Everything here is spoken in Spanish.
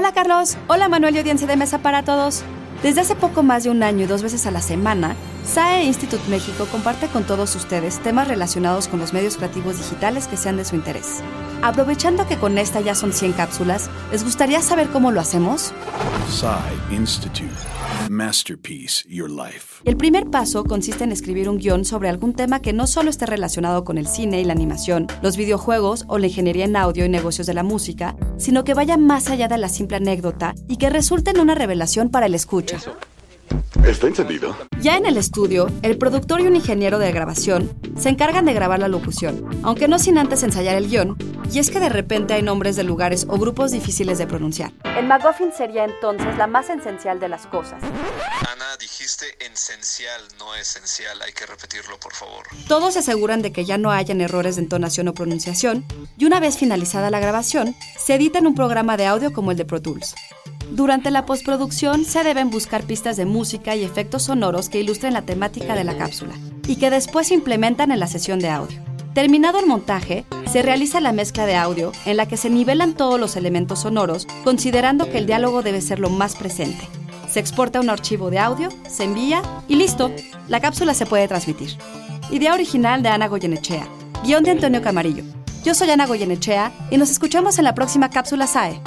Hola Carlos, hola Manuel y audiencia de mesa para todos. Desde hace poco más de un año y dos veces a la semana, SAE Institute México comparte con todos ustedes temas relacionados con los medios creativos digitales que sean de su interés. Aprovechando que con esta ya son 100 cápsulas, ¿les gustaría saber cómo lo hacemos? SAE Institute. Masterpiece Your Life. El primer paso consiste en escribir un guion sobre algún tema que no solo esté relacionado con el cine y la animación, los videojuegos o la ingeniería en audio y negocios de la música, sino que vaya más allá de la simple anécdota y que resulte en una revelación para el escucha. ¿Está encendido? Ya en el estudio, el productor y un ingeniero de grabación se encargan de grabar la locución, aunque no sin antes ensayar el guion, y es que de repente hay nombres de lugares o grupos difíciles de pronunciar. El McGuffin sería entonces la más esencial de las cosas. Ana, dijiste esencial, no esencial. Hay que repetirlo, por favor. Todos se aseguran de que ya no hayan errores de entonación o pronunciación, y una vez finalizada la grabación, se edita en un programa de audio como el de Pro Tools. Durante la postproducción se deben buscar pistas de música y efectos sonoros que ilustren la temática de la cápsula y que después se implementan en la sesión de audio. Terminado el montaje, se realiza la mezcla de audio en la que se nivelan todos los elementos sonoros, considerando que el diálogo debe ser lo más presente. Se exporta un archivo de audio, se envía y listo, la cápsula se puede transmitir. Idea original de Ana Goyenechea, guion de Antonio Camarillo. Yo soy Ana Goyenechea y nos escuchamos en la próxima cápsula SAE.